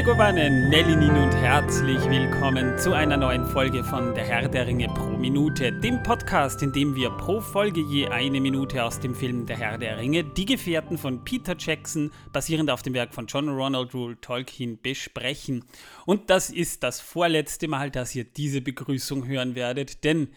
Megovanen, Melinin und herzlich willkommen zu einer neuen Folge von Der Herr der Ringe pro Minute, dem Podcast, in dem wir pro Folge je eine Minute aus dem Film Der Herr der Ringe, Die Gefährten von Peter Jackson, basierend auf dem Werk von John Ronald Rule Tolkien, besprechen. Und das ist das vorletzte Mal, dass ihr diese Begrüßung hören werdet, denn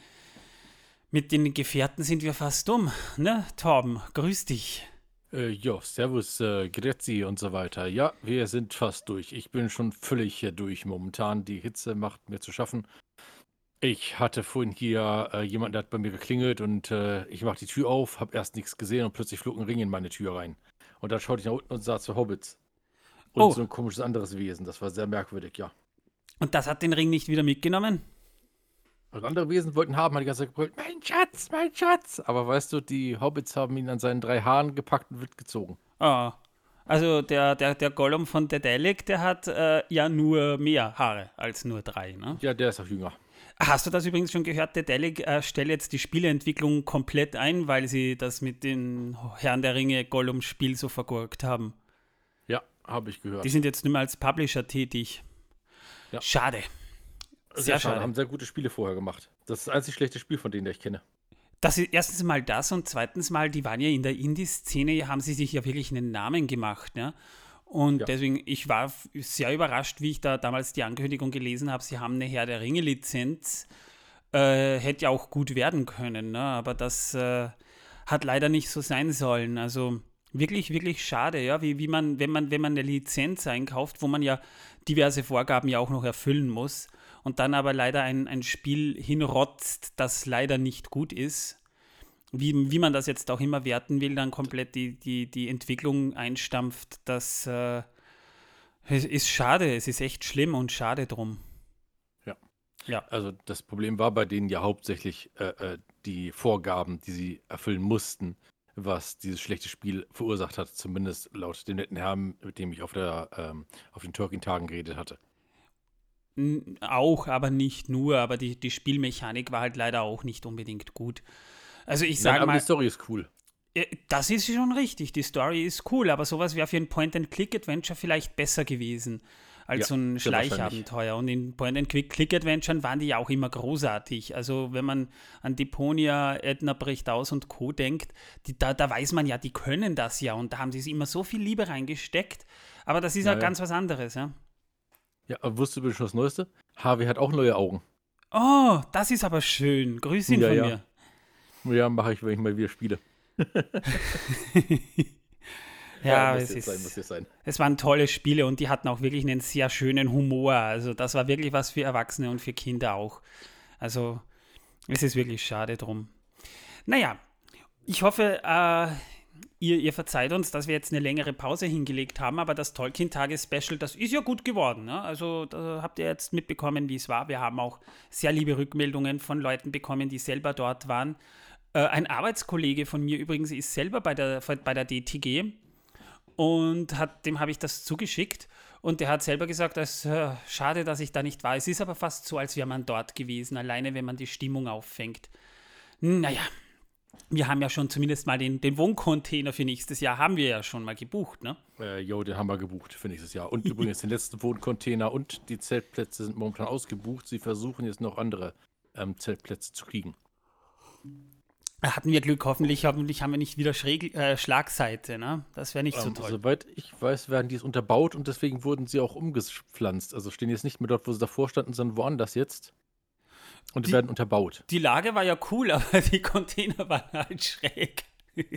mit den Gefährten sind wir fast dumm, ne? Torben, grüß dich. Äh, ja, Servus, äh, Grüezi und so weiter. Ja, wir sind fast durch. Ich bin schon völlig hier durch momentan. Die Hitze macht mir zu schaffen. Ich hatte vorhin hier äh, jemanden, der hat bei mir geklingelt und äh, ich mache die Tür auf, habe erst nichts gesehen und plötzlich flog ein Ring in meine Tür rein. Und dann schaute ich nach unten und sah zu Hobbits. Und Oh. so ein komisches anderes Wesen. Das war sehr merkwürdig, ja. Und das hat den Ring nicht wieder mitgenommen? Und andere Wesen wollten haben, hat die ganze Zeit gebrüllt, mein Schatz, mein Schatz. Aber weißt du, die Hobbits haben ihn an seinen drei Haaren gepackt und wird gezogen. Ah, also der, der, der Gollum von Dedelic, der hat äh, ja nur mehr Haare als nur drei. Ne? Ja, der ist auch jünger. Hast du das übrigens schon gehört? Dedelic äh, stellt jetzt die Spieleentwicklung komplett ein, weil sie das mit den Herrn der Ringe Gollum-Spiel so vergurkt haben. Ja, habe ich gehört. Die sind jetzt nicht mehr als Publisher tätig. Ja. Schade. Sehr schade. Haben sehr gute Spiele vorher gemacht. Das ist das einzig schlechte Spiel von denen, der ich kenne. Das ist erstens mal das und zweitens mal, die waren ja in der Indie-Szene, haben sie sich ja wirklich einen Namen gemacht. Ja? Und Ja. deswegen, ich war sehr überrascht, wie ich da damals die Ankündigung gelesen habe, sie haben eine Herr der Ringe-Lizenz. Äh, hätte ja auch gut werden können, ne? aber das äh, hat leider nicht so sein sollen. Also wirklich, wirklich schade, ja, wie, wie man, wenn man, wenn man eine Lizenz einkauft, wo man ja diverse Vorgaben ja auch noch erfüllen muss und dann aber leider ein, ein Spiel hinrotzt, das leider nicht gut ist, wie, wie man das jetzt auch immer werten will, dann komplett die, die, die Entwicklung einstampft, das äh, ist schade, es ist echt schlimm und schade drum. Ja. Ja. Also das Problem war bei denen ja hauptsächlich äh, äh, die Vorgaben, die sie erfüllen mussten, was dieses schlechte Spiel verursacht hat, zumindest laut dem netten Herrn, mit dem ich auf, der, ähm, auf den Tolkien-Tagen geredet hatte. Auch, aber nicht nur, aber die, die Spielmechanik war halt leider auch nicht unbedingt gut. Also ich sage mal, die Story ist cool. Äh, Das ist schon richtig, die Story ist cool, aber sowas wäre für ein Point-and-Click-Adventure vielleicht besser gewesen als Ja, so ein. Schleichabenteuer. Und in Point-and-Click-Adventuren waren die ja auch immer großartig. Also wenn man an Deponia, Edna bricht aus und Co. denkt, die, da, da weiß man ja, die können das ja und da haben sie immer so viel Liebe reingesteckt. Aber das ist ja, Ja, ja. ganz was anderes, ja. Ja, wusstest du übrigens schon das Neueste? Harvey hat auch neue Augen. Oh, das ist aber schön. Grüß ihn Ja, von ja. mir. Ja, mache ich, wenn ich mal wieder spiele. Ja, muss es ist. sein. Es waren tolle Spiele und die hatten auch wirklich einen sehr schönen Humor. Also das war wirklich was für Erwachsene und für Kinder auch. Also es ist wirklich schade drum. Naja, ich hoffe, äh, ihr, ihr verzeiht uns, dass wir jetzt eine längere Pause hingelegt haben, aber das Tolkien-Tage-Special, das ist ja gut geworden. Ne? Also da habt ihr jetzt mitbekommen, wie es war. Wir haben auch sehr liebe Rückmeldungen von Leuten bekommen, die selber dort waren. Äh, ein Arbeitskollege von mir übrigens ist selber bei der, bei der DTG und hat, dem habe ich das zugeschickt und der hat selber gesagt, es äh, schade, dass ich da nicht war. Es ist aber fast so, als wäre man dort gewesen, alleine wenn man die Stimmung auffängt. Naja, wir haben ja schon zumindest mal den, den Wohncontainer für nächstes Jahr, haben wir ja schon mal gebucht, ne? Äh, jo, den haben wir gebucht für nächstes Jahr. Und übrigens den letzten Wohncontainer und die Zeltplätze sind momentan ausgebucht. Sie versuchen jetzt noch andere ähm, Zeltplätze zu kriegen. Hatten wir Glück, hoffentlich, hoffentlich haben wir nicht wieder Schräg, äh, Schlagseite, ne? Das wäre nicht so Ähm, toll. Soweit ich weiß, werden die es unterbaut und deswegen wurden sie auch umgepflanzt. Also stehen jetzt nicht mehr dort, wo sie davor standen, sondern woanders jetzt. Und die, werden unterbaut. Die Lage war ja cool, aber die Container waren halt schräg.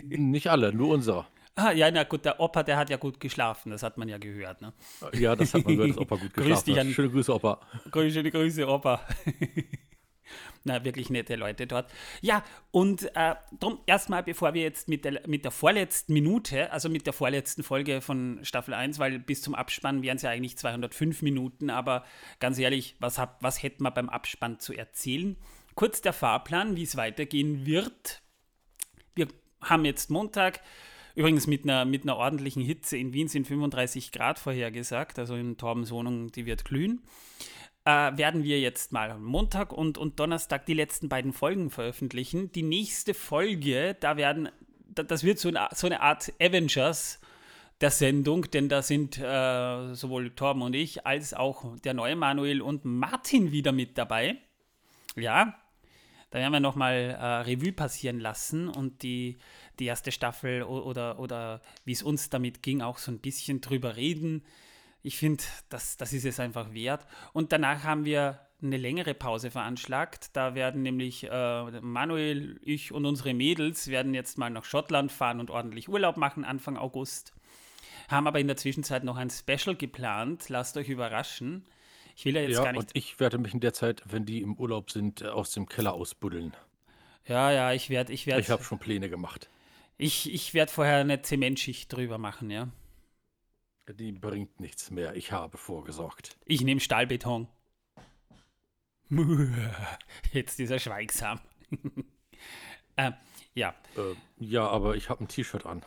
Nicht alle, nur unserer. Ah, ja, na gut, der Opa, der hat ja gut geschlafen, das hat man ja gehört, ne? Ja, das hat man gehört, dass Opa gut Grüß geschlafen dich an- Schöne Grüße, Opa. Grüße, Grüße, Opa. Na, wirklich nette Leute dort. Ja, und äh, drum erstmal, bevor wir jetzt mit der, mit der vorletzten Minute, also mit der vorletzten Folge von Staffel 1, weil bis zum Abspann wären es ja eigentlich 205 Minuten, aber ganz ehrlich, was, hab, was hätten wir beim Abspann zu erzählen? Kurz der Fahrplan, wie es weitergehen wird. Wir haben jetzt Montag, übrigens mit einer, mit einer ordentlichen Hitze. In Wien sind 35 Grad vorhergesagt, also in Torbens Wohnung, die wird glühen. Äh, werden wir jetzt mal Montag und, und Donnerstag die letzten beiden Folgen veröffentlichen. Die nächste Folge, da werden, da, das wird so eine, so eine Art Avengers. der Sendung, denn da sind äh, sowohl Torben und ich als auch der neue Manuel und Martin wieder mit dabei. Ja, da werden wir nochmal äh, Revue passieren lassen und die, die erste Staffel oder, oder wie es uns damit ging, auch so ein bisschen drüber reden. Ich finde, das, das ist es einfach wert. Und danach haben wir eine längere Pause veranschlagt. Da werden nämlich äh, Manuel, ich und unsere Mädels werden jetzt mal nach Schottland fahren und ordentlich Urlaub machen Anfang August. Haben aber in der Zwischenzeit noch ein Special geplant. Lasst euch überraschen. Ich will ja jetzt ja, gar nicht. Und ich werde mich in der Zeit, wenn die im Urlaub sind, äh, aus dem Keller ausbuddeln. Ja, ja, ich werde. Ich, werd, ich habe schon Pläne gemacht. Ich, ich werde vorher eine Zementschicht drüber machen, ja. Die bringt nichts mehr. Ich habe vorgesorgt. Ich nehme Stahlbeton. Jetzt ist er schweigsam. äh, ja. Äh, ja, aber ich habe ein T-Shirt an.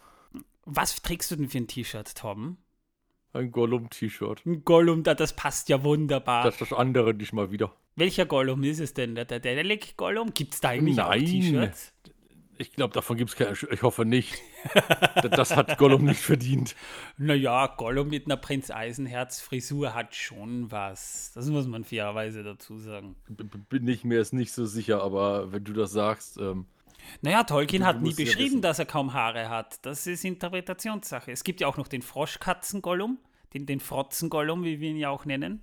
Was trägst du denn für ein T-Shirt, Tom? Ein Gollum-T-Shirt. Ein Gollum, das passt ja wunderbar. Das ist das andere nicht mal wieder. Welcher Gollum ist es denn? Der Dedelic Gollum? Gibt es da eigentlich Nein. auch T-Shirts? Ich glaube, davon gibt es keine. Ich hoffe nicht. das hat Gollum nicht verdient. Naja, Gollum mit einer Prinz Eisenherz-Frisur hat schon was. Das muss man fairerweise dazu sagen. Bin ich mir jetzt nicht so sicher, aber wenn du das sagst. Ähm, naja, Tolkien hat nie beschrieben, ja dass er kaum Haare hat. Das ist Interpretationssache. Es gibt ja auch noch den Froschkatzen-Gollum, den, den Frotzen-Gollum, wie wir ihn ja auch nennen.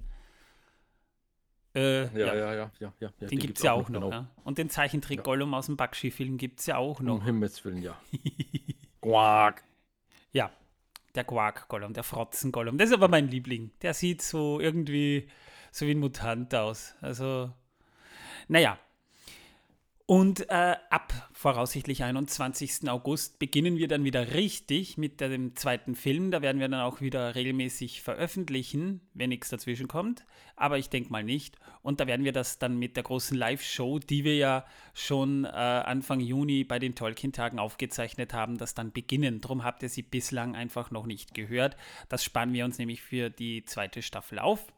Äh, ja, ja, ja, ja, ja, ja, Den, den gibt es ja auch noch. noch genau. ja. Und den Zeichentrick-Gollum aus dem Bakshi-Film gibt es ja auch noch. Um Himmels Willen, ja. Quark. Ja, der Quark-Gollum, der Frotzen-Gollum. Das ist aber mein Liebling. Der sieht so irgendwie so wie ein Mutant aus. Also, naja, und äh, ab voraussichtlich 21. August beginnen wir dann wieder richtig mit dem zweiten Film. Da werden wir dann auch wieder regelmäßig veröffentlichen, wenn nichts dazwischen kommt. Aber ich denke mal nicht. Und da werden wir das dann mit der großen Live-Show, die wir ja schon äh, Anfang Juni bei den Tolkien-Tagen aufgezeichnet haben, das dann beginnen. Darum habt ihr sie bislang einfach noch nicht gehört. Das spannen wir uns nämlich für die zweite Staffel auf.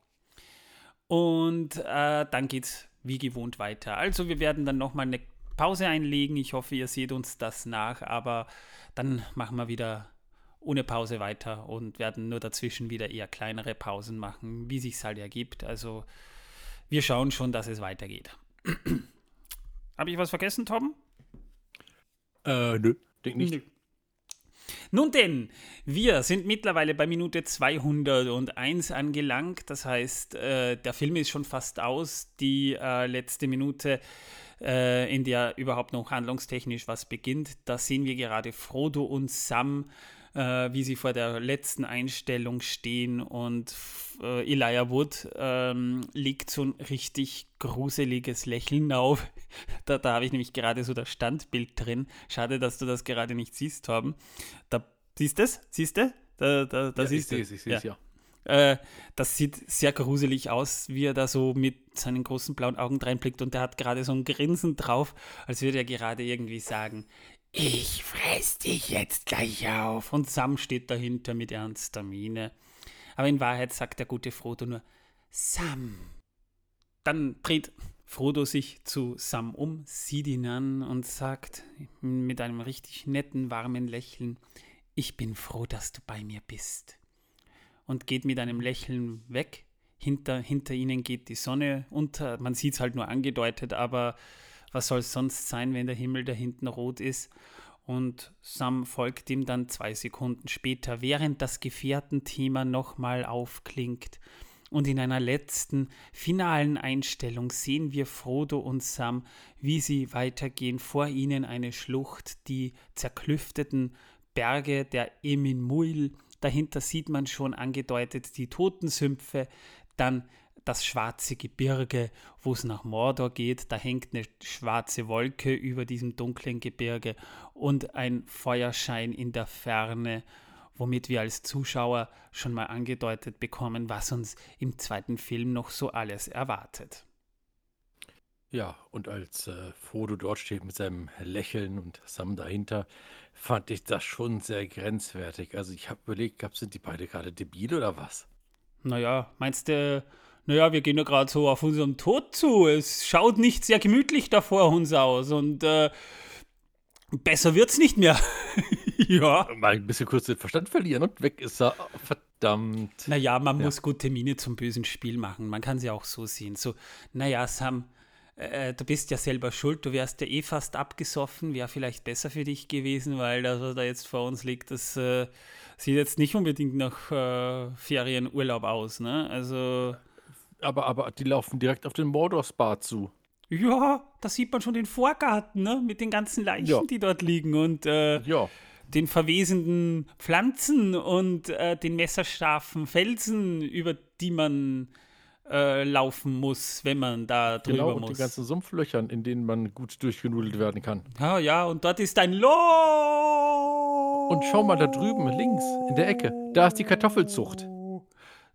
Und äh, dann es wie gewohnt weiter. Also wir werden dann nochmal eine Pause einlegen. Ich hoffe, ihr seht uns das nach, aber dann machen wir wieder ohne Pause weiter und werden nur dazwischen wieder eher kleinere Pausen machen, wie sich es halt ergibt. Also wir schauen schon, dass es weitergeht. Habe ich was vergessen, Tom? Äh, nö, denk nicht. Nö. Nun denn, wir sind mittlerweile bei Minute 201 angelangt. Das heißt, äh, der Film ist schon fast aus. Die äh, letzte Minute, äh, in der überhaupt noch handlungstechnisch was beginnt, da sehen wir gerade Frodo und Sam äh, wie sie vor der letzten Einstellung stehen und äh, Elijah Wood ähm, legt so ein richtig gruseliges Lächeln auf. Da, da habe ich nämlich gerade so das Standbild drin. Schade, dass du das gerade nicht siehst, Torben. Da, siehst du es? Siehst du? Da, da, da ja, siehst ich sehe es, ja. Äh, das sieht sehr gruselig aus, wie er da so mit seinen großen blauen Augen reinblickt und der hat gerade so ein Grinsen drauf, als würde er gerade irgendwie sagen, ich fress dich jetzt gleich auf. Und Sam steht dahinter mit ernster Miene. Aber in Wahrheit sagt der gute Frodo nur Sam. Dann dreht Frodo sich zu Sam um, sieht ihn an und sagt mit einem richtig netten, warmen Lächeln, ich bin froh, dass du bei mir bist. Und geht mit einem Lächeln weg. Hinter, hinter ihnen geht die Sonne unter. Man sieht es halt nur angedeutet, aber was soll es sonst sein, wenn der Himmel da hinten rot ist? Und Sam folgt ihm dann zwei Sekunden später, während das Gefährtenthema nochmal aufklingt. Und in einer letzten, finalen Einstellung sehen wir Frodo und Sam, wie sie weitergehen. Vor ihnen eine Schlucht, die zerklüfteten Berge der Emin Muil. Dahinter sieht man schon angedeutet die Totensümpfe. Dann das schwarze Gebirge, wo es nach Mordor geht. Da hängt eine schwarze Wolke über diesem dunklen Gebirge und ein Feuerschein in der Ferne, womit wir als Zuschauer schon mal angedeutet bekommen, was uns im zweiten Film noch so alles erwartet. Ja, und als äh, Frodo dort steht mit seinem Lächeln und Sam dahinter, fand ich das schon sehr grenzwertig. Also ich habe überlegt, sind die beide gerade debil oder was? Naja, meinst du, naja, wir gehen ja gerade so auf unserem Tod zu. Es schaut nicht sehr gemütlich da vor uns aus und äh, besser wird's nicht mehr. ja. Mal ein bisschen kurz den Verstand verlieren und weg ist er. Verdammt. Naja, man Ja. muss gute Miene zum bösen Spiel machen. Man kann sie auch so sehen. So, naja, Sam, äh, du bist ja selber schuld. Du wärst ja eh fast abgesoffen. Wäre vielleicht besser für dich gewesen, weil das, was da jetzt vor uns liegt, das äh, sieht jetzt nicht unbedingt nach äh, Ferienurlaub aus. Ne? Also, Aber, aber die laufen direkt auf den Mordor Spa zu. ja, da sieht man schon den Vorgarten ne? mit den ganzen Leichen, Ja. die dort liegen und äh, Ja. den verwesenden Pflanzen und äh, den messerscharfen Felsen, über die man äh, laufen muss, wenn man da drüber Genau, und muss. die ganzen Sumpflöchern, in denen man gut durchgenudelt werden kann. ja, ja, und dort ist ein Loh. Und schau mal da drüben, links, in der Ecke. Da ist die Kartoffelzucht.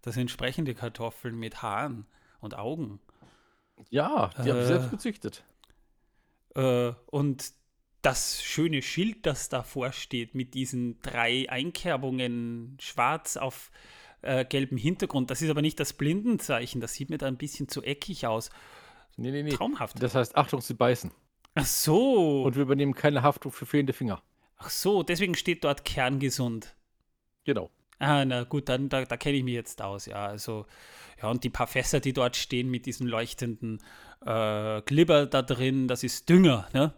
Das sind entsprechende Kartoffeln mit Haaren und Augen. Ja, die habe Äh. ich selbst gezüchtet. Äh, und das schöne Schild, das davor steht, mit diesen drei Einkerbungen schwarz auf äh, gelbem Hintergrund, das ist aber nicht das Blindenzeichen, das sieht mir da ein bisschen zu eckig aus. Nee, nee, nee. Traumhaft. Das heißt, Achtung, sie beißen. Ach so. Und wir übernehmen keine Haftung für fehlende Finger. Ach so, deswegen steht dort kerngesund. Genau. Ah, na gut, dann da, da kenne ich mich jetzt aus, ja. Also, ja, und die paar Fässer, die dort stehen mit diesem leuchtenden äh, Glibber da drin, das ist Dünger, ne?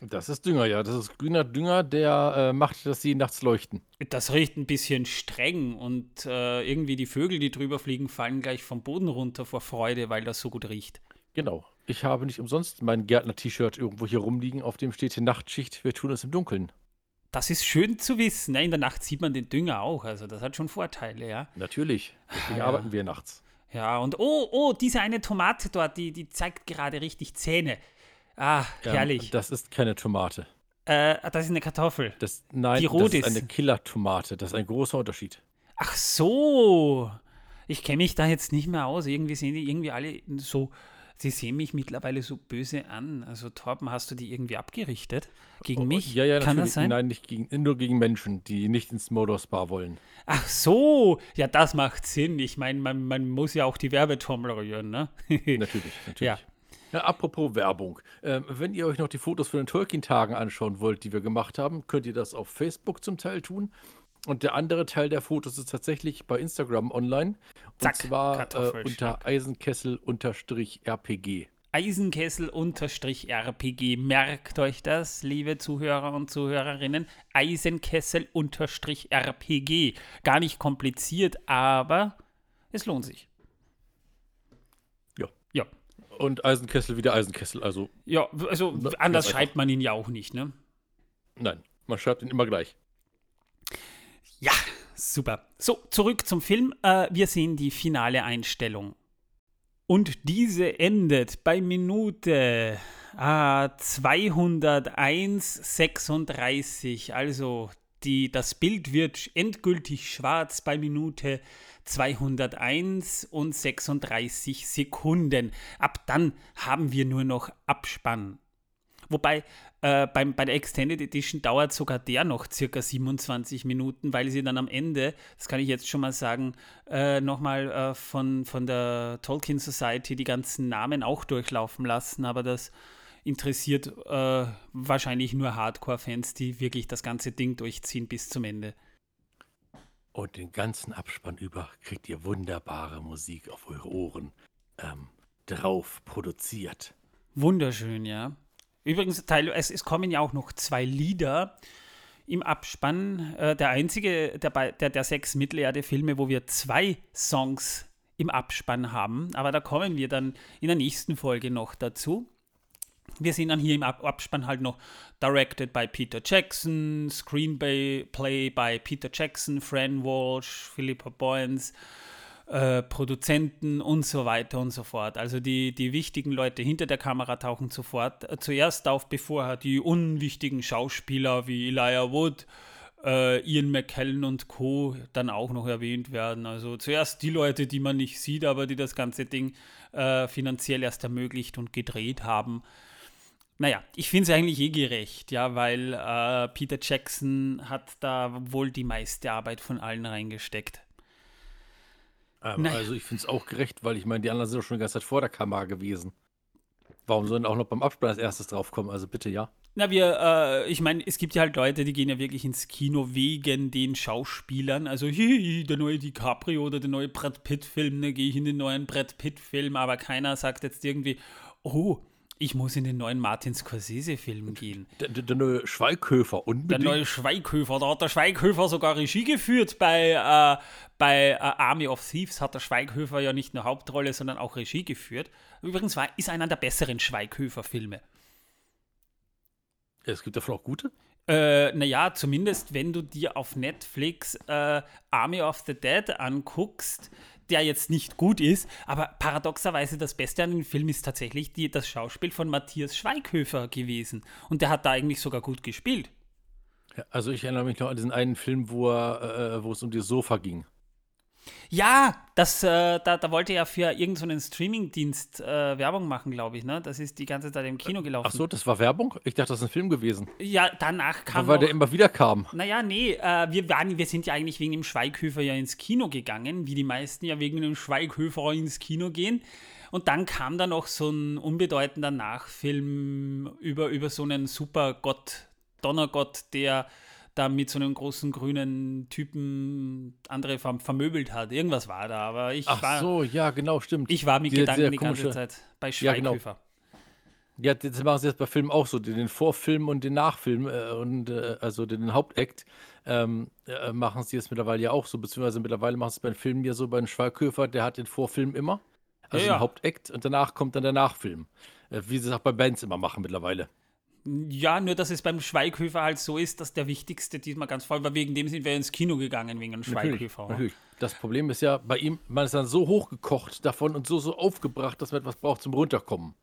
Das ist Dünger, ja. Das ist grüner Dünger, der äh, macht, dass sie nachts leuchten. Das riecht ein bisschen streng und äh, irgendwie die Vögel, die drüber fliegen, fallen gleich vom Boden runter vor Freude, weil das so gut riecht. Genau. Ich habe nicht umsonst mein Gärtner-T-Shirt irgendwo hier rumliegen, auf dem steht hier Nachtschicht, wir tun es im Dunkeln. Das ist schön zu wissen. Ne? In der Nacht sieht man den Dünger auch, also das hat schon Vorteile, ja. Natürlich. Deswegen ja. arbeiten wir nachts. Ja, und oh, oh, diese eine Tomate dort, die, die zeigt gerade richtig Zähne. Ah, Ähm, herrlich. Das ist keine Tomate. Äh, das ist eine Kartoffel. Das, nein, Die das rot ist ist. eine Killer-Tomate. Das ist ein großer Unterschied. Ach so. Ich kenne mich da jetzt nicht mehr aus. Irgendwie sehen die irgendwie alle so. Sie sehen mich mittlerweile so böse an. Also, Torben, hast du die irgendwie abgerichtet? Gegen mich? Oh, Ja, ja, Kann natürlich. das sein? Nein, nicht gegen, nur gegen Menschen, die nicht ins Mordor Spa wollen. Ach so. Ja, das macht Sinn. Ich meine, man, man muss ja auch die Werbetrommel rühren, ne? Natürlich, natürlich. Ja. Ja, apropos Werbung. Ähm, wenn ihr euch noch die Fotos von den Tolkien-Tagen anschauen wollt, die wir gemacht haben, könnt ihr das auf Facebook zum Teil tun. Und der andere Teil der Fotos ist tatsächlich bei Instagram online. Zack, und zwar äh, unter Eisenkessel-RPG. Eisenkessel-RPG. Merkt euch das, liebe Zuhörer und Zuhörerinnen. Eisenkessel-RPG. Gar nicht kompliziert, aber es lohnt sich. Ja. Ja. Und Eisenkessel wieder Eisenkessel. Also, Ja, also anders schreibt man ihn ja auch nicht, ne? nein, man schreibt ihn immer gleich. Ja, super. So, zurück zum Film. Äh, wir sehen die finale Einstellung. Und diese endet bei Minute ah, 201,36. Also die, das Bild wird endgültig schwarz bei Minute 201 und 36 Sekunden. Ab dann haben wir nur noch Abspann. Wobei äh, beim, bei der Extended Edition dauert sogar der noch circa 27 Minuten, weil sie dann am Ende, das kann ich jetzt schon mal sagen, äh, nochmal äh, von, von der Tolkien Society die ganzen Namen auch durchlaufen lassen. Aber das interessiert äh, wahrscheinlich nur Hardcore-Fans, die wirklich das ganze Ding durchziehen bis zum Ende. Und den ganzen Abspann über kriegt ihr wunderbare Musik auf eure Ohren ähm, drauf produziert. Wunderschön, ja. Übrigens, es, es kommen ja auch noch zwei Lieder im Abspann. Äh, der einzige der, der, der sechs Mittelerde-Filme, wo wir zwei Songs im Abspann haben. Aber da kommen wir dann in der nächsten Folge noch dazu. Wir sehen dann hier im Ab Abspann halt noch Directed by Peter Jackson, Screenplay Play by Peter Jackson, Fran Walsh, Philippa Boyens, äh, Produzenten und so weiter und so fort. Also die, die wichtigen Leute hinter der Kamera tauchen sofort äh, zuerst auf, bevor die unwichtigen Schauspieler wie Elijah Wood, äh, Ian McKellen und Co. dann auch noch erwähnt werden. Also zuerst die Leute, die man nicht sieht, aber die das ganze Ding äh, finanziell erst ermöglicht und gedreht haben. Naja, ich finde es eigentlich eh gerecht, ja, weil äh, Peter Jackson hat da wohl die meiste Arbeit von allen reingesteckt. Ähm, Naja. Also ich finde es auch gerecht, weil ich meine, die anderen sind doch schon die ganze Zeit vor der Kamera gewesen. Warum sollen auch noch beim Abspann als erstes draufkommen? Also bitte ja. Na, wir, äh, ich meine, es gibt ja halt Leute, die gehen ja wirklich ins Kino wegen den Schauspielern. Also, hihi, der neue DiCaprio oder der neue Brad Pitt-Film, da gehe ich in den neuen Brad Pitt-Film, aber keiner sagt jetzt irgendwie, oh, ich muss in den neuen Martin Scorsese-Film gehen. Der, der, der neue Schweighöfer unbedingt. Der neue Schweighöfer, da hat der Schweighöfer sogar Regie geführt bei, äh, bei äh, Army of Thieves, hat der Schweighöfer ja nicht nur Hauptrolle, sondern auch Regie geführt. Übrigens war, ist einer der besseren Schweighöfer-Filme. Es gibt davon auch gute. Äh, naja, zumindest wenn du dir auf Netflix äh, Army of the Dead anguckst, der jetzt nicht gut ist, aber paradoxerweise das Beste an dem Film ist tatsächlich die, das Schauspiel von Matthias Schweighöfer gewesen. Und der hat da eigentlich sogar gut gespielt. Ja, also ich erinnere mich noch an diesen einen Film, wo, er, äh, wo es um das Sofa ging. Ja, das, äh, da, da wollte er für irgendeinen so Streamingdienst äh, Werbung machen, glaube ich. Ne? Das ist die ganze Zeit im Kino gelaufen. Ach so, das war Werbung? Ich dachte, das ist ein Film gewesen. Ja, danach kam. weil der immer wieder kam. Naja, nee, äh, wir, waren, wir sind ja eigentlich wegen dem Schweighöfer ja ins Kino gegangen, wie die meisten ja wegen dem Schweighöfer ins Kino gehen. Und dann kam da noch so ein unbedeutender Nachfilm über, über so einen Supergott, Donnergott, der da mit so einem großen grünen Typen andere verm vermöbelt hat. Irgendwas war da, aber ich Ach war. so, ja, genau, stimmt. Ich war mit Sehr- Gedanken die ganze Zeit bei Ja, genau. Schweighöfer. Ja, das machen sie jetzt bei Filmen auch so, den Vorfilm und den Nachfilm äh, und äh, also den Hauptakt ähm, äh, machen sie jetzt mittlerweile ja auch so, beziehungsweise mittlerweile machen sie es bei den Filmen ja so, bei den Schweighöfer, der hat den Vorfilm immer, also Ja, ja. den Hauptakt und danach kommt dann der Nachfilm. Äh, wie sie es auch bei Bands immer machen mittlerweile. Ja, nur dass es beim Schweighöfer halt so ist, dass der wichtigste diesmal ganz voll war. Wegen dem sind wir ins Kino gegangen, wegen dem Natürlich, Schweighöfer. natürlich. Das Problem ist ja, bei ihm, man ist dann so hochgekocht davon und so, so aufgebracht, dass man etwas braucht zum Runterkommen.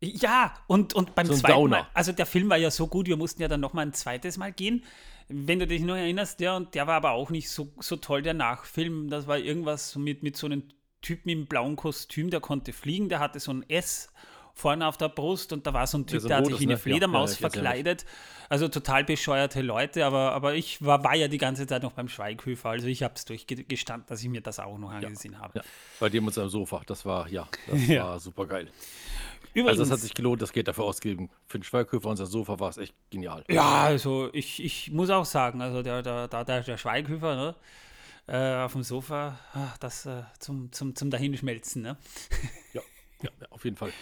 Ja, und, und beim So zweiten Downer. Mal, also der Film war ja so gut, wir mussten ja dann nochmal ein zweites Mal gehen. Wenn du dich noch erinnerst, ja, und der war aber auch nicht so, so toll, der Nachfilm. Das war irgendwas mit, mit so einem Typen im blauen Kostüm, der konnte fliegen, der hatte so ein S vorne auf der Brust und da war so ein Typ, so ein der hat sich wie eine ne? Ja, Fledermaus ja, ja verkleidet. Also total bescheuerte Leute, aber, aber ich war, war ja die ganze Zeit noch beim Schweighöfer, also ich habe es durchgestanden, dass ich mir das auch noch angesehen habe. Ja, bei dem uns am Sofa, das war, ja, das Ja. war super geil. Übrigens, Also es hat sich gelohnt, das Geld dafür ausgegeben. Für den Schweighöfer und sein Sofa war es echt genial. Ja, also ich, ich muss auch sagen, also der, der, der, der, Schweighöfer, ne? Äh, auf dem Sofa, ah, das äh, zum, zum, zum Dahinschmelzen, ne? Ja, ja, ja auf jeden Fall.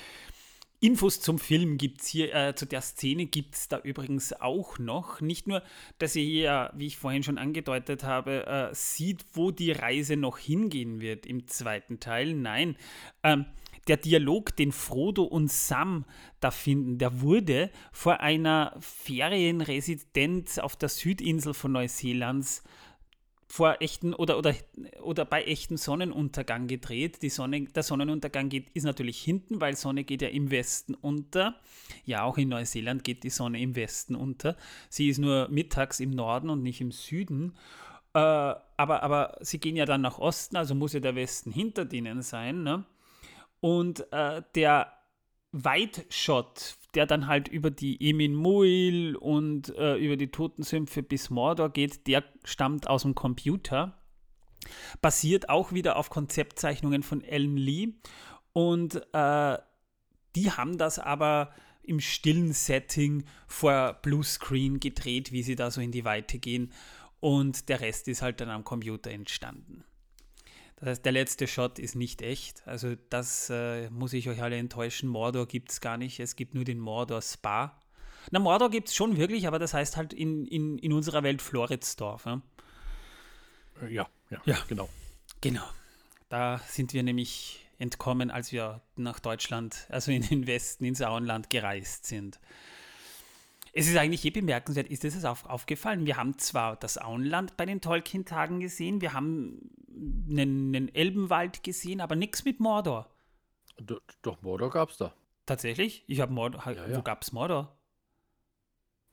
Infos zum Film gibt es hier, äh, zu der Szene gibt es da übrigens auch noch. Nicht nur, dass ihr hier, wie ich vorhin schon angedeutet habe, äh, sieht, wo die Reise noch hingehen wird im zweiten Teil. Nein, ähm, der Dialog, den Frodo und Sam da finden, der wurde vor einer Ferienresidenz auf der Südinsel von Neuseelands vor echten oder, oder, oder bei echten Sonnenuntergang gedreht. Die Sonne, der Sonnenuntergang geht, ist natürlich hinten, weil Sonne geht ja im Westen unter. Ja, auch in Neuseeland geht die Sonne im Westen unter. Sie ist nur mittags im Norden und nicht im Süden. Äh, aber, aber sie gehen ja dann nach Osten, also muss ja der Westen hinter denen sein. Ne? Und äh, der Weitshot, der dann halt über die Emin Muil und äh, über die Totensümpfe bis Mordor geht, der stammt aus dem Computer. Basiert auch wieder auf Konzeptzeichnungen von Alan Lee. Und äh, die haben das aber im stillen Setting vor Bluescreen gedreht, wie sie da so in die Weite gehen. Und der Rest ist halt dann am Computer entstanden. Das heißt, der letzte Shot ist nicht echt. Also das äh, muss ich euch alle enttäuschen. Mordor gibt es gar nicht. Es gibt nur den Mordor Spa. Na, Mordor gibt es schon wirklich, aber das heißt halt in, in, in unserer Welt Floridsdorf. Ja? Ja, ja, Ja. genau. Genau. Da sind wir nämlich entkommen, als wir nach Deutschland, also in den Westen, ins Auenland gereist sind. Es ist eigentlich eh bemerkenswert, ist es auf, aufgefallen? Wir haben zwar das Auenland bei den Tolkien-Tagen gesehen, wir haben einen, einen Elbenwald gesehen, aber nichts mit Mordor. Do, doch, Mordor gab's da. Tatsächlich? Ich habe Mordor. Ja, ja. Wo gab's Mordor?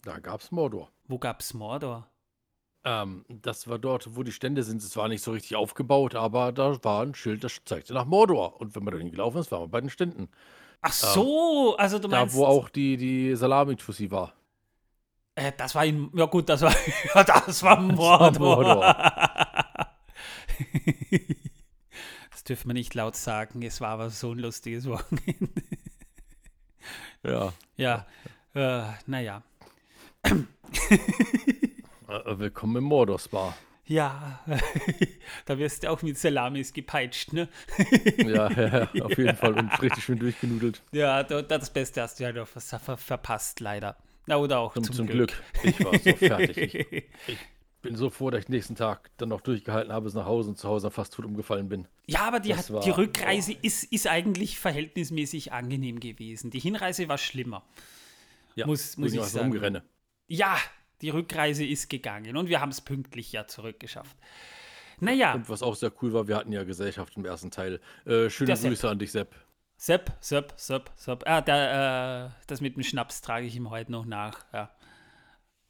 Da gab's Mordor. Wo gab's Mordor? Ähm, das war dort, wo die Stände sind. Es war nicht so richtig aufgebaut, aber da war ein Schild, das zeigte nach Mordor. Und wenn man da hingelaufen ist, waren wir bei den Ständen. Ach so, also du Da, meinst. wo auch die, die Salami-Tussi war. Äh, das war in. Ja, gut, das war. Das war war Mordor. Mordor. das dürfen wir nicht laut sagen. Es war aber so ein lustiges Wochenende. Ja. Ja. Äh, naja. Äh, willkommen im Mordor-Spa. Ja, da wirst du auch mit Salamis gepeitscht, ne? ja, ja, auf jeden Fall und richtig schön durchgenudelt. Ja, das Beste hast du ja noch ver verpasst, leider. Na, oder auch zum, zum, zum Glück. Glück. Ich war so fertig. Ich, ich bin so froh, dass ich nächsten Tag dann noch durchgehalten habe bis nach Hause und zu Hause fast tot umgefallen bin. Ja, aber die, hat, war- die Rückreise ist, ist eigentlich verhältnismäßig angenehm gewesen. Die Hinreise war schlimmer. Ja, Muss- muss ich sagen. Rumgerenne. Ja, die Rückreise ist gegangen und wir haben es pünktlich ja zurückgeschafft. Naja, Und was auch sehr cool war, wir hatten ja Gesellschaft im ersten Teil. Äh, schöne Sepp. Grüße an dich, Sepp. Sepp, Sepp, Sepp, Sepp. Ah, der, äh, das mit dem Schnaps trage ich ihm heute noch nach. Ja.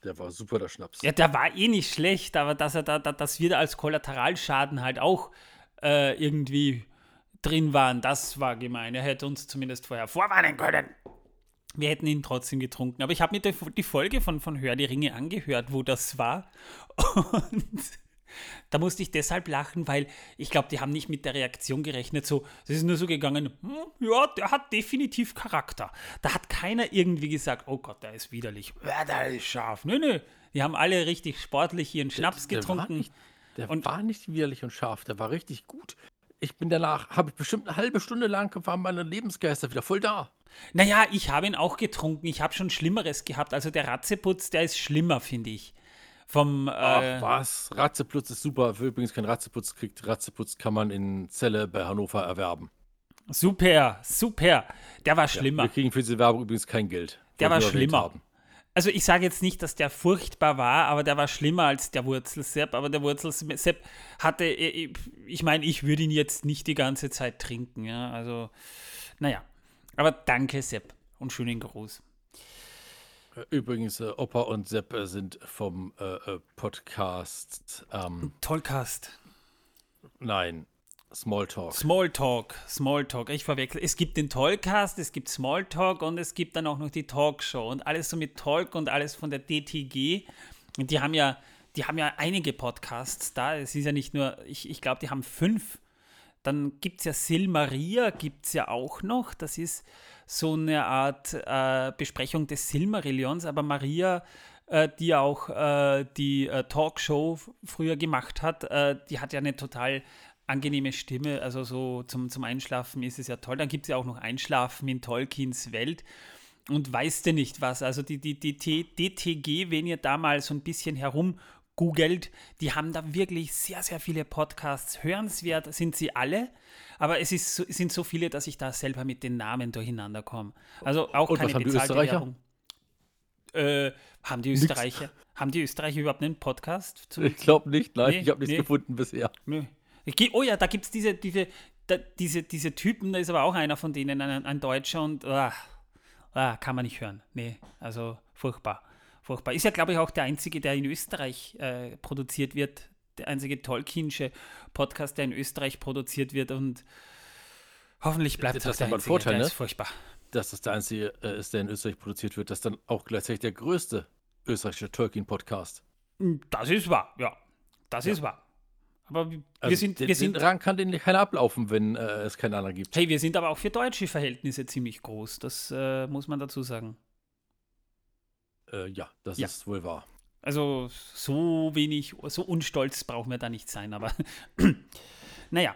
Der war super, der Schnaps. Ja, der war eh nicht schlecht, aber dass er da, da dass wir da als Kollateralschaden halt auch äh, irgendwie drin waren, das war gemein. Er hätte uns zumindest vorher vorwarnen können. Wir hätten ihn trotzdem getrunken. Aber ich habe mir die, Folge von, von Hör die Ringe angehört, wo das war. Und da musste ich deshalb lachen, weil ich glaube, die haben nicht mit der Reaktion gerechnet. So, es ist nur so gegangen, hm, ja, der hat definitiv Charakter. Da hat keiner irgendwie gesagt, oh Gott, der ist widerlich, ja, der ist scharf. Nö, nö. Die haben alle richtig sportlich ihren Schnaps der War getrunken. nicht, der Und- war nicht widerlich und scharf, der war richtig gut. Ich bin danach, habe ich bestimmt eine halbe Stunde lang, waren meine Lebensgeister wieder voll da. Naja, ich habe ihn auch getrunken. Ich habe schon Schlimmeres gehabt. Also der Ratzeputz, der ist schlimmer, finde ich. Vom, Ach äh, was, Ratzeputz ist super. Wer übrigens keinen Ratzeputz kriegt, Ratzeputz kann man in Celle bei Hannover erwerben. super, super. Der war schlimmer. Wir kriegen für diese Werbung übrigens kein Geld. Der war schlimmer. Also ich sage jetzt nicht, dass der furchtbar war, aber der war schlimmer als der Wurzelsepp. Aber der Wurzelsepp hatte, äh, ich meine, ich würde ihn jetzt nicht die ganze Zeit trinken. Ja? Also, naja. Aber danke, Sepp. Und schönen Gruß. Äh, Übrigens, äh, Opa und Sepp äh, sind vom äh, äh, Podcast, ähm, Tollcast. nein, Smalltalk. Smalltalk, Smalltalk, ich verwechsel. Es gibt den Tollcast, es gibt Smalltalk und es gibt dann auch noch die Talkshow und alles so mit Talk und alles von der DTG. Und die haben ja, die haben ja einige Podcasts da. Es ist ja nicht nur, ich, ich glaube, die haben fünf. Dann gibt es ja Silmaria, gibt es ja auch noch. Das ist so eine Art äh, Besprechung des Silmarillions, aber Maria, äh, die auch äh, die äh, Talkshow früher gemacht hat, äh, die hat ja eine total angenehme Stimme, also so zum, zum Einschlafen ist es ja toll. Dann gibt es ja auch noch Einschlafen in Tolkiens Welt und weißt du nicht was. Also die, die, die T- DTG, wenn ihr da mal so ein bisschen herum googelt, die haben da wirklich sehr, sehr viele Podcasts. Hörenswert sind sie alle, aber es, ist es sind so viele, dass ich da selber mit den Namen durcheinander komme. Also auch Und keine was haben die bezahlte Österreicher? Werbung. Äh, haben die Österreicher, haben die Österreicher überhaupt einen Podcast? Ich glaube nicht, nein, Nee, ich habe nichts nee. gefunden bisher. Geh, oh ja, da gibt es diese, diese, da, diese, diese Typen, da ist aber auch einer von denen, ein, ein Deutscher und ah, ah, kann man nicht hören. Nee, also furchtbar. Furchtbar. Ist ja, glaube ich, auch der einzige, der in Österreich äh, produziert wird. Der einzige Tolkienische Podcast, der in Österreich produziert wird und hoffentlich bleibt Das ist der einzige. Vorteil, der ne? ist furchtbar. Dass das der einzige äh, ist, der in Österreich produziert wird, das ist dann auch gleichzeitig der größte österreichische Tolkien-Podcast. Das ist wahr, ja. Das ist wahr. Aber wir Also sind, den, wir sind den Rang kann den keiner ablaufen, wenn äh, es keinen anderen gibt. Hey, wir sind aber auch für deutsche Verhältnisse ziemlich groß. Das äh, muss man dazu sagen. Äh, ja, das Ja. ist wohl wahr. Also so wenig, so unstolz brauchen wir da nicht sein. Aber naja,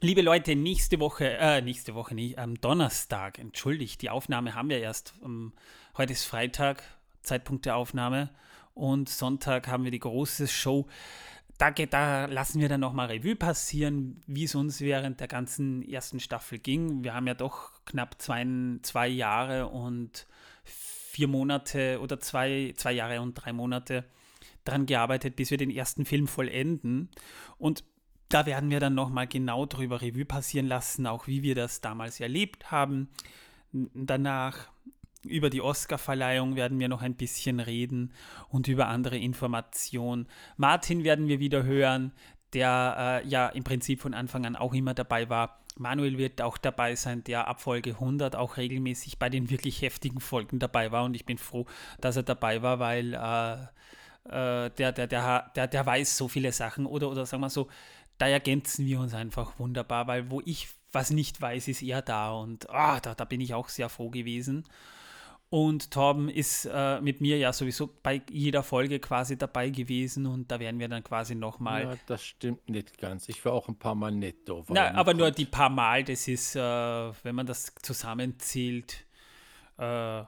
liebe Leute, nächste Woche, äh, nächste Woche nicht, am Donnerstag, entschuldigt, die Aufnahme haben wir erst. Ähm, heute ist Freitag, Zeitpunkt der Aufnahme. Und Sonntag haben wir die große Show. Da, da lassen wir dann nochmal Revue passieren, wie es uns während der ganzen ersten Staffel ging. Wir haben ja doch knapp zwei, zwei Jahre und vier Monate oder zwei, zwei Jahre und drei Monate dran gearbeitet, bis wir den ersten Film vollenden. Und da werden wir dann nochmal genau drüber Revue passieren lassen, auch wie wir das damals erlebt haben. Danach über die Oscarverleihung werden wir noch ein bisschen reden und über andere Informationen. Martin werden wir wieder hören, der äh, ja im Prinzip von Anfang an auch immer dabei war. Manuel wird auch dabei sein, der ab Folge 100 auch regelmäßig bei den wirklich heftigen Folgen dabei war und ich bin froh, dass er dabei war, weil äh, äh, der, der, der, der, der weiß so viele Sachen oder, oder sagen wir so, da ergänzen wir uns einfach wunderbar, weil wo ich was nicht weiß, ist er da und ah, da, da bin ich auch sehr froh gewesen. Und Torben ist äh, mit mir ja sowieso bei jeder Folge quasi dabei gewesen und da werden wir dann quasi nochmal. Ja, das stimmt nicht ganz. Ich war auch ein paar Mal netto. Na, aber nur die paar Mal, das ist, äh, wenn man das zusammenzählt, äh,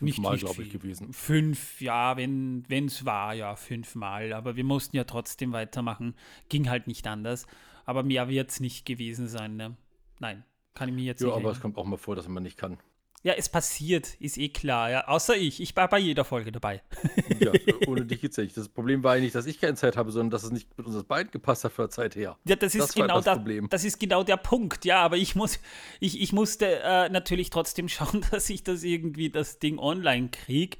nicht, Mal, nicht glaube ich, gewesen. Fünf, ja, wenn es war, ja, fünfmal. Aber wir mussten ja trotzdem weitermachen. Ging halt nicht anders. Aber mehr wird es nicht gewesen sein, ne? Nein, kann ich mir jetzt Ja, nicht aber es erinnern. kommt auch mal vor, dass man nicht kann. Ja, es passiert, ist eh klar, ja. Außer ich. Ich war bei jeder Folge dabei. Ja, ohne dich geht's ja nicht. Das Problem war ja nicht, dass ich keine Zeit habe, sondern dass es nicht mit uns beiden gepasst hat von der Zeit her. Ja, das ist Das genau das das, Problem. das ist genau der Punkt, ja, aber ich muss, ich, ich musste äh, natürlich trotzdem schauen, dass ich das irgendwie, das Ding online kriege.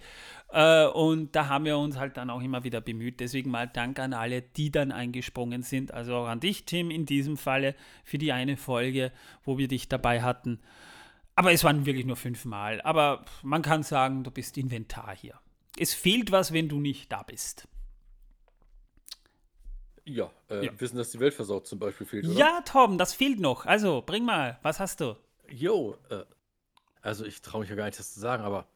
Äh, und da haben wir uns halt dann auch immer wieder bemüht. Deswegen mal Dank an alle, die dann eingesprungen sind. Also auch an dich, Tim, in diesem Falle für die eine Folge, wo wir dich dabei hatten. Aber es waren wirklich nur fünfmal. Aber man kann sagen, du bist Inventar hier. Es fehlt was, wenn du nicht da bist. Ja, äh, Ja. wissen, dass die Welt versorgt zum Beispiel fehlt, oder? Ja, Tom, das fehlt noch. Also, bring mal, was hast du? Jo, äh, also ich traue mich ja gar nicht, das zu sagen, aber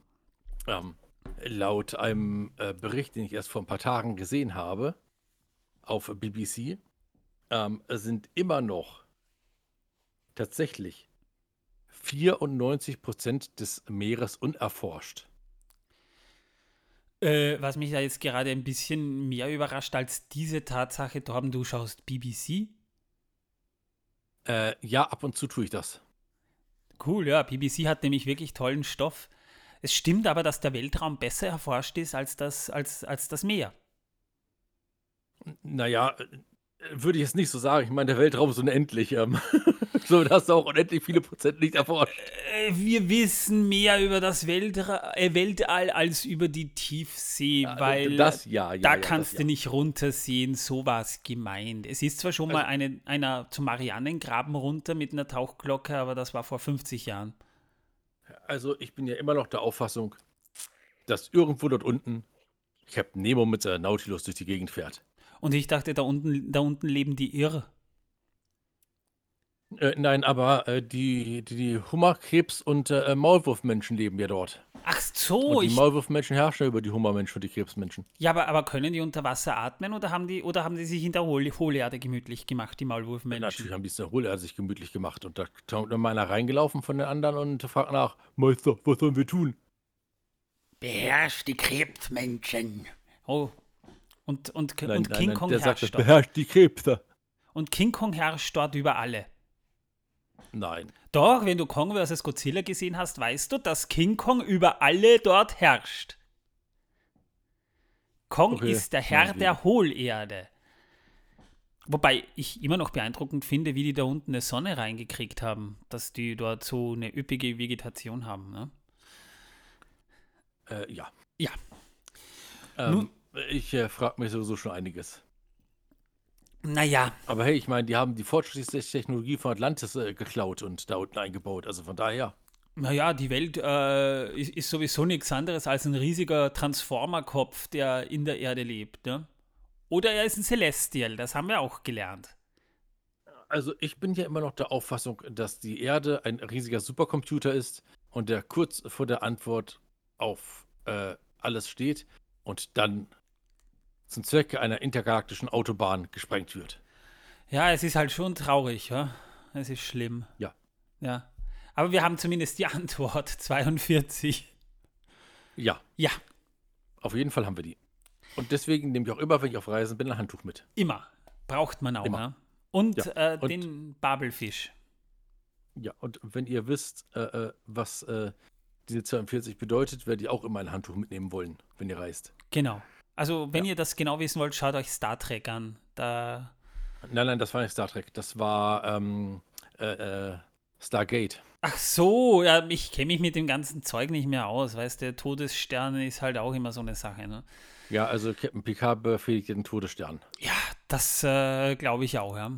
ähm, laut einem äh, Bericht, den ich erst vor ein paar Tagen gesehen habe, auf BBC, ähm, sind immer noch tatsächlich 94% des Meeres unerforscht. Äh, was mich da jetzt gerade ein bisschen mehr überrascht als diese Tatsache, Torben, du schaust BBC? Äh, ja, ab und zu tue ich das. Cool, ja, BBC hat nämlich wirklich tollen Stoff. Es stimmt aber, dass der Weltraum besser erforscht ist als das, als, als das Meer. Naja, würde ich jetzt nicht so sagen. Ich meine, der Weltraum ist unendlich. Ähm, so, da hast du auch unendlich viele Prozent nicht erforscht. Äh, wir wissen mehr über das Weltra äh, Weltall als über die Tiefsee, weil das ja, ja. da ja, kannst das, du ja. nicht runtersehen, so war es gemeint. Es ist zwar schon mal eine, einer zum Marianengraben runter mit einer Tauchglocke, aber das war vor 50 Jahren. Also, ich bin ja immer noch der Auffassung, dass irgendwo dort unten Captain Nemo mit seiner Nautilus durch die Gegend fährt. Und ich dachte, da unten, da unten leben die Irr. Äh, nein, aber äh, die, die, die Hummerkrebs- und äh, Maulwurfmenschen leben ja dort. Ach so, und die ich, Maulwurfmenschen herrschen ja über die Hummermenschen und die Krebsmenschen. ja, aber, aber können die unter Wasser atmen oder haben die, oder haben die sich in der Hohl Hohlerde gemütlich gemacht, die Maulwurfmenschen? Natürlich haben die es in der Hohlerde sich gemütlich gemacht. Und da kommt immer einer reingelaufen von den anderen und fragt nach, Meister, was sollen wir tun? Beherrscht die Krebsmenschen. Oh. Und, und, und King nein, Kong der sagt, herrscht dort. beherrscht die Krebse. Und King Kong herrscht dort über alle. Nein. Doch, wenn du Kong vs. Godzilla gesehen hast, weißt du, dass King Kong über alle dort herrscht. Kong Okay, ist der Herr der Hohlerde. Wobei ich immer noch beeindruckend finde, wie die da unten eine Sonne reingekriegt haben, dass die dort so eine üppige Vegetation haben. Ne? Äh, ja. Ja. Ähm, ich äh, frage mich sowieso schon einiges. Naja, Aber hey, ich meine, die haben die fortschrittlichste Technologie von Atlantis äh, geklaut und da unten eingebaut. Also von daher. naja, die Welt äh, ist, ist sowieso nichts anderes als ein riesiger Transformerkopf, der in der Erde lebt. Ne? Oder er ist ein Celestial, das haben wir auch gelernt. Also ich bin ja immer noch der Auffassung, dass die Erde ein riesiger Supercomputer ist und der kurz vor der Antwort auf äh, alles steht und dann zum Zwecke einer intergalaktischen Autobahn gesprengt wird. Ja, es ist halt schon traurig, ja. Es ist schlimm. Ja. Ja. Aber wir haben zumindest die Antwort 42. Ja, Ja, auf jeden Fall haben wir die. Und deswegen nehme ich auch immer, wenn ich auf Reisen bin, ein Handtuch mit. immer. Braucht man auch, Immer. ja. Und, Ja, äh, und- den Babelfisch. Ja, und wenn ihr wisst, äh, äh, was äh, diese 42 bedeutet, werdet ihr auch immer ein Handtuch mitnehmen wollen, wenn ihr reist. Genau. Also, wenn ihr das genau wissen wollt, schaut euch Star Trek an. Da. Nein, nein, das war nicht Star Trek. Das war ähm, äh, äh, Stargate. Ach so, ja, ich kenne mich mit dem ganzen Zeug nicht mehr aus. Weißt du, Todessterne ist halt auch immer so eine Sache, ne? Ja, also Captain Picard befehligt den Todesstern. Ja, das äh, glaube ich auch, ja.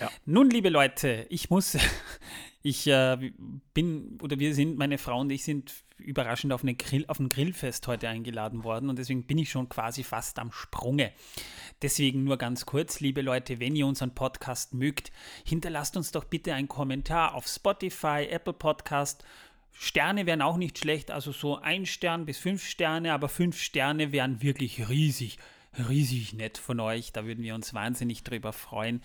Ja. Nun, liebe Leute, ich muss, ich äh, bin, oder wir sind, meine Frau und ich sind überraschend auf, eine Grill, auf ein Grillfest heute eingeladen worden und deswegen bin ich schon quasi fast am Sprunge. Deswegen nur ganz kurz, liebe Leute, wenn ihr unseren Podcast mögt, hinterlasst uns doch bitte einen Kommentar auf Spotify, Apple Podcast Sterne wären auch nicht schlecht, also so ein Stern bis fünf Sterne, aber fünf Sterne wären wirklich riesig, riesig nett von euch. Da würden wir uns wahnsinnig drüber freuen.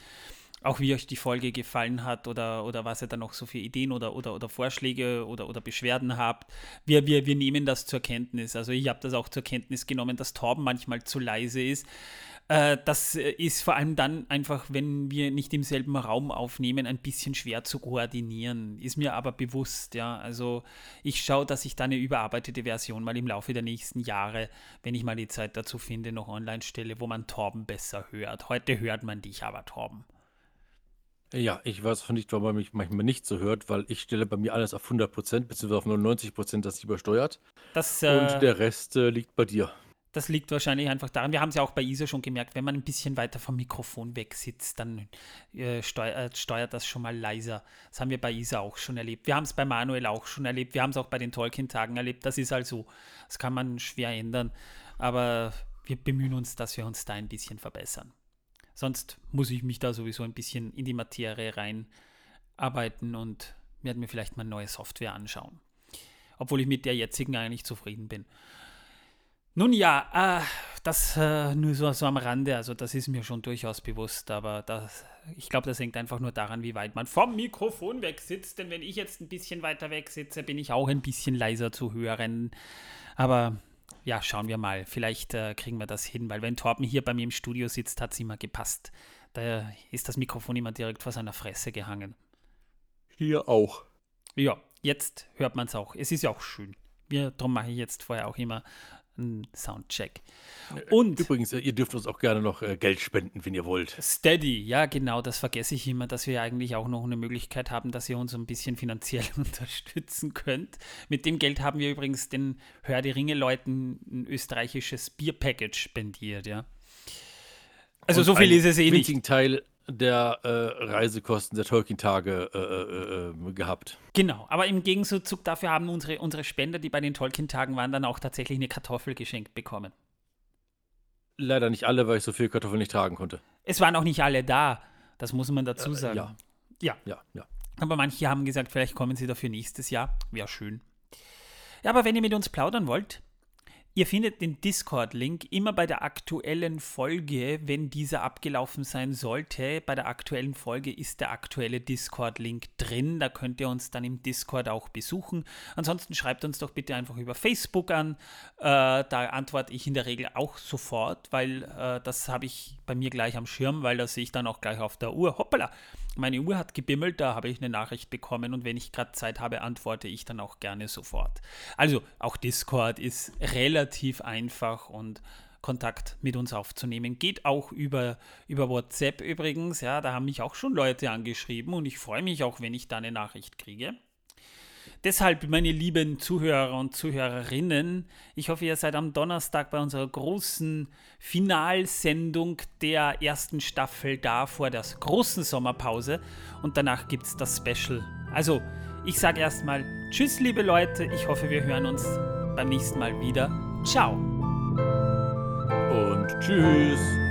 Auch wie euch die Folge gefallen hat oder, oder was ihr da noch so für Ideen oder, oder, oder Vorschläge oder, oder Beschwerden habt. Wir, wir, wir nehmen das zur Kenntnis. Also ich habe das auch zur Kenntnis genommen, dass Torben manchmal zu leise ist. Äh, das ist vor allem dann einfach, wenn wir nicht im selben Raum aufnehmen, ein bisschen schwer zu koordinieren. Ist mir aber bewusst, ja. Also ich schaue, dass ich da eine überarbeitete Version mal im Laufe der nächsten Jahre, wenn ich mal die Zeit dazu finde, noch online stelle, wo man Torben besser hört. Heute hört man dich aber, Torben. Ja, ich weiß auch nicht, warum man mich manchmal nicht so hört, weil ich stelle bei mir alles auf 100% bzw. auf 99% das übersteuert. Das, äh, Und der Rest äh, liegt bei dir. Das liegt wahrscheinlich einfach daran, wir haben es ja auch bei ISO schon gemerkt, wenn man ein bisschen weiter vom Mikrofon weg sitzt, dann äh, steuert, äh, steuert das schon mal leiser. Das haben wir bei ISA auch schon erlebt. Wir haben es bei Manuel auch schon erlebt. Wir haben es auch bei den Tolkien-Tagen erlebt. Das ist also, das kann man schwer ändern. Aber wir bemühen uns, dass wir uns da ein bisschen verbessern. Sonst muss ich mich da sowieso ein bisschen in die Materie reinarbeiten und werde mir vielleicht mal neue Software anschauen. Obwohl ich mit der jetzigen eigentlich zufrieden bin. Nun ja, äh, das äh, nur so, so am Rande, also das ist mir schon durchaus bewusst, aber das, ich glaube, das hängt einfach nur daran, wie weit man vom Mikrofon weg sitzt, denn wenn ich jetzt ein bisschen weiter weg sitze, bin ich auch ein bisschen leiser zu hören. Aber ja, schauen wir mal, vielleicht äh, kriegen wir das hin, weil wenn Torben hier bei mir im Studio sitzt, hat es immer gepasst. Da ist das Mikrofon immer direkt vor seiner Fresse gehangen. Hier auch. Ja, jetzt hört man es auch. Es ist ja auch schön. Wir, darum mache ich jetzt vorher auch immer einen Soundcheck. Äh, Und übrigens, äh, ihr dürft uns auch gerne noch äh, Geld spenden, wenn ihr wollt. Steady, ja genau, das vergesse ich immer, dass wir eigentlich auch noch eine Möglichkeit haben, dass ihr uns ein bisschen finanziell unterstützen könnt. Mit dem Geld haben wir übrigens den Hör die Ringe Leuten ein österreichisches Bierpackage spendiert, ja. Also Und so viel ist es eh nicht. Teil der äh, Reisekosten der Tolkien-Tage äh, äh, äh, gehabt. Genau, aber im Gegenzug dafür haben unsere, unsere Spender, die bei den Tolkien-Tagen waren, dann auch tatsächlich eine Kartoffel geschenkt bekommen. Leider nicht alle, weil ich so viel Kartoffeln nicht tragen konnte. Es waren auch nicht alle da, das muss man dazu äh, sagen. ja. ja. Ja, ja. Aber manche haben gesagt, vielleicht kommen sie dafür nächstes Jahr. Wäre schön. Ja, aber wenn ihr mit uns plaudern wollt, Ihr findet den Discord-Link immer bei der aktuellen Folge, wenn dieser abgelaufen sein sollte. Bei der aktuellen Folge ist der aktuelle Discord-Link drin. Da könnt ihr uns dann im Discord auch besuchen. Ansonsten schreibt uns doch bitte einfach über Facebook an. Äh, da antworte ich in der Regel auch sofort, weil äh, das habe ich bei mir gleich am Schirm, weil das sehe ich dann auch gleich auf der Uhr. Hoppala! Meine Uhr hat gebimmelt, da habe ich eine Nachricht bekommen und wenn ich gerade Zeit habe, antworte ich dann auch gerne sofort. Also auch Discord ist relativ einfach und Kontakt mit uns aufzunehmen. Geht auch über, über WhatsApp übrigens. Ja, da haben mich auch schon Leute angeschrieben und ich freue mich auch, wenn ich da eine Nachricht kriege. Deshalb, meine lieben Zuhörer und Zuhörerinnen, ich hoffe, ihr seid am Donnerstag bei unserer großen Finalsendung der ersten Staffel da vor der großen Sommerpause und danach gibt es das Special. Also, ich sage erstmal Tschüss, liebe Leute. Ich hoffe, wir hören uns beim nächsten Mal wieder. Ciao. Und Tschüss.